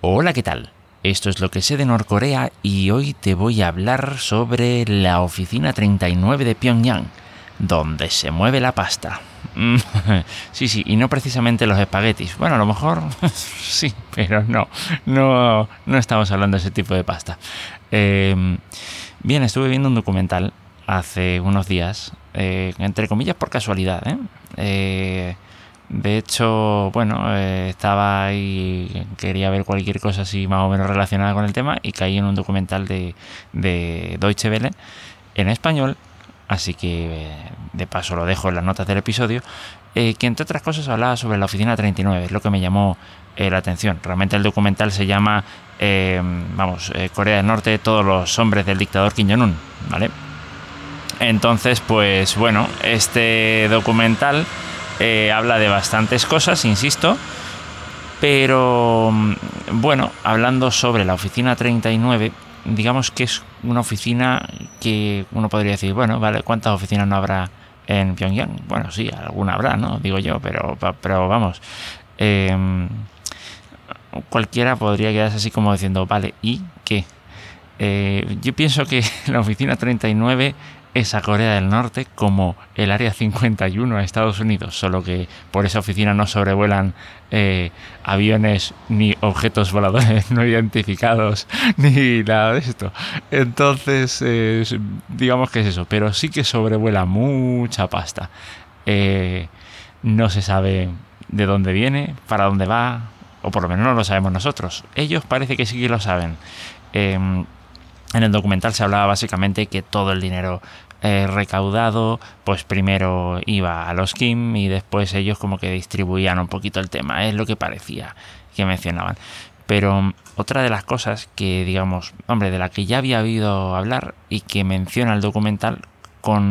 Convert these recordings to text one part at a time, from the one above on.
Hola, ¿qué tal? Esto es lo que sé de Norcorea y hoy te voy a hablar sobre la oficina 39 de Pyongyang, donde se mueve la pasta. sí, sí, y no precisamente los espaguetis. Bueno, a lo mejor sí, pero no, no, no estamos hablando de ese tipo de pasta. Em, bien, estuve viendo un documental hace unos días, eh, entre comillas por casualidad, ¿eh? De hecho, bueno, eh, estaba ahí, quería ver cualquier cosa así más o menos relacionada con el tema y caí en un documental de, de Deutsche Welle en español, así que de paso lo dejo en las notas del episodio, eh, que entre otras cosas hablaba sobre la oficina 39, es lo que me llamó eh, la atención. Realmente el documental se llama, vamos, Corea del Norte, todos los hombres del dictador Kim Jong-un, ¿vale? Entonces, pues bueno, este documental eh, habla de bastantes cosas, insisto. Pero mm, bueno, hablando sobre la oficina 39, digamos que es una oficina que uno podría decir, bueno, vale, ¿cuántas oficinas no habrá en Pyongyang? Bueno, sí, alguna habrá, ¿no? Digo yo, pero, pero vamos. Em, cualquiera podría quedarse así como diciendo, vale, ¿y qué? Eh, yo pienso que la oficina 39 es a Corea del Norte como el Área 51 a Estados Unidos, solo que por esa oficina no sobrevuelan eh, aviones ni objetos voladores no identificados ni nada de esto. Entonces, digamos que es eso, pero sí que sobrevuela mucha pasta. Eh, no se sabe de dónde viene, para dónde va, o por lo menos no lo sabemos nosotros. Ellos parece que sí que lo saben. En el documental se hablaba básicamente que todo el dinero eh, recaudado, pues primero iba a los Kim y después ellos como que distribuían un poquito el tema, es lo que parecía que mencionaban. Pero otra de las cosas que, digamos, hombre, de la que ya había oído hablar y que menciona el documental con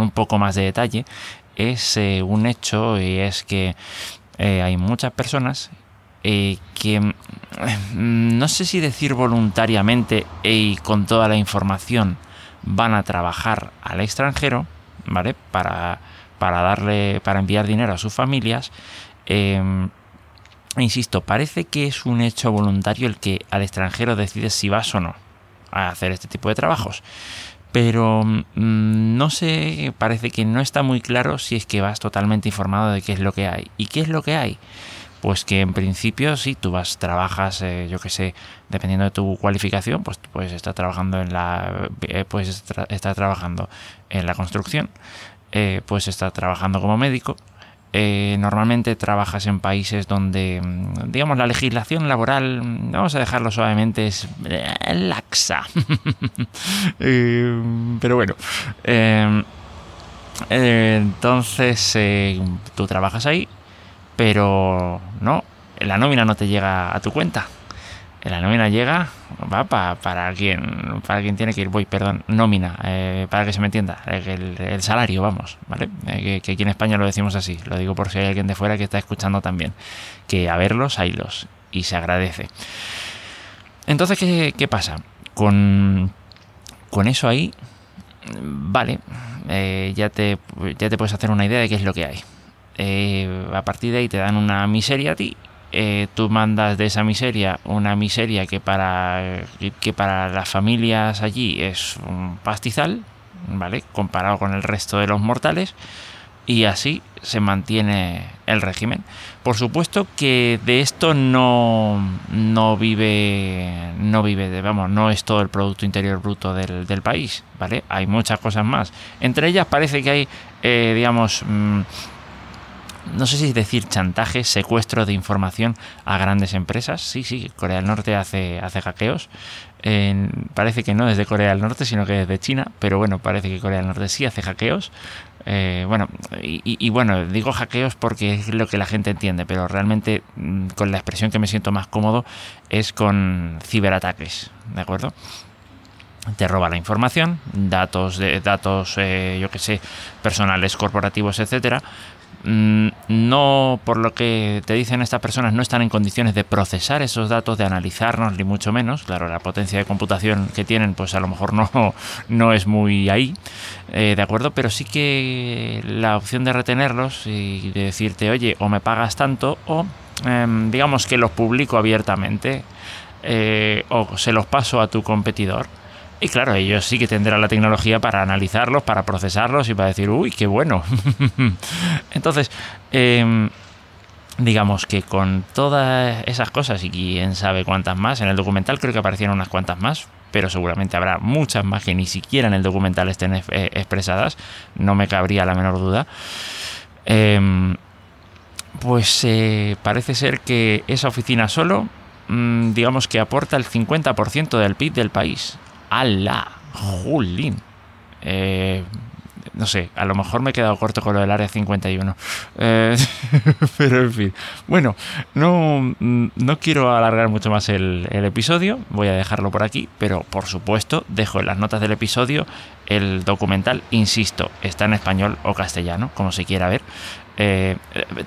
un poco más de detalle, es eh, un hecho y es que eh, hay muchas personas que mm, no sé si decir voluntariamente y con toda la información van a trabajar al extranjero, ¿vale? Para, para darle, para enviar dinero a sus familias. Em, insisto, parece que es un hecho voluntario el que al extranjero decide si vas o no a hacer este tipo de trabajos. Pero mm, no sé, parece que no está muy claro si es que vas totalmente informado de qué es lo que hay. ¿Y qué es lo que hay? Pues que en principio sí, tú vas, trabajas, eh, yo que sé, dependiendo de tu cualificación, pues puedes estar trabajando en la, eh, puedes estar trabajando en la construcción, eh, puedes estar trabajando como médico. normalmente trabajas en países donde, mm, digamos, la legislación laboral, mm, vamos a dejarlo suavemente, es laxa. pero bueno. entonces, tú trabajas ahí, pero no, la nómina no te llega a tu cuenta. La nómina llega va para quien para quien tiene que ir, voy, perdón, nómina, eh, para que se me entienda, el, salario, vamos, ¿vale? Eh, que, aquí en España lo decimos así, lo digo por si hay alguien de fuera que está escuchando también, que a verlos, haylos, y se agradece. Entonces, ¿qué, pasa? Con, con eso ahí, vale, eh, ya, te, ya te puedes hacer una idea de qué es lo que hay. Eh, a partir de ahí te dan una miseria a ti. Eh, tú mandas de esa miseria una miseria que para, que para las familias allí es un pastizal, ¿vale? Comparado con el resto de los mortales. Y así se mantiene el régimen. Por supuesto que de esto no, no vive, no vive, vamos, no es todo el Producto Interior Bruto del, del país, ¿vale? Hay muchas cosas más. Entre ellas parece que hay, eh, digamos, mm, no sé si decir chantaje, secuestro de información a grandes empresas. Sí, sí, Corea del Norte hace, hace hackeos. parece que no desde Corea del Norte, sino que desde China, pero bueno, parece que Corea del Norte sí hace hackeos. Eh, bueno, y, bueno, digo hackeos porque es lo que la gente entiende, pero realmente mm, con la expresión que me siento más cómodo es con ciberataques, ¿de acuerdo? te roba la información, datos de datos, eh, yo que sé, personales, corporativos, etcétera, no, por lo que te dicen estas personas, no están en condiciones de procesar esos datos, de analizarnos, ni mucho menos. Claro, la potencia de computación que tienen, pues a lo mejor no, no es muy ahí, eh, ¿de acuerdo? Pero sí que la opción de retenerlos y de decirte, oye, o me pagas tanto, o em, digamos que los publico abiertamente eh, o se los paso a tu competidor. Y claro, ellos sí que tendrán la tecnología para analizarlos, para procesarlos y para decir, uy, qué bueno. Entonces, em, digamos que con todas esas cosas y quién sabe cuántas más, en el documental creo que aparecieron unas cuantas más, pero seguramente habrá muchas más que ni siquiera en el documental estén eh, expresadas, no me cabría la menor duda. Em, pues eh, parece ser que esa oficina solo, mm, digamos que aporta el 50% del PIB del país. ¡Hala! ¡Julín! Eh, no sé, a lo mejor me he quedado corto con lo del área 51. Eh, pero en fin. Bueno, no, no quiero alargar mucho más el, episodio. Voy a dejarlo por aquí. Pero por supuesto, dejo en las notas del episodio el documental. Insisto, está en español o castellano, como se quiera ver. Eh,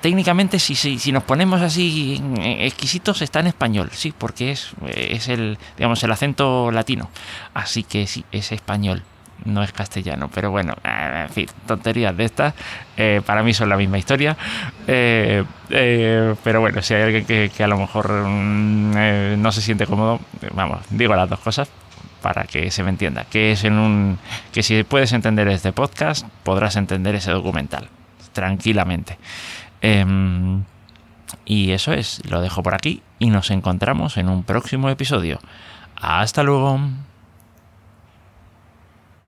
técnicamente, si, si, si, nos ponemos así exquisitos, está en español, sí, porque es, es el, digamos, el acento latino. Así que sí, es español no es castellano, pero bueno, eh, en fin, tonterías de estas, eh, para mí son la misma historia, eh, pero bueno, si hay alguien que, a lo mejor mm, no se siente cómodo, vamos, digo las dos cosas para que se me entienda, que es en un, que si puedes entender este podcast, podrás entender ese documental, tranquilamente. Em, y eso es, lo dejo por aquí y nos encontramos en un próximo episodio. Hasta luego.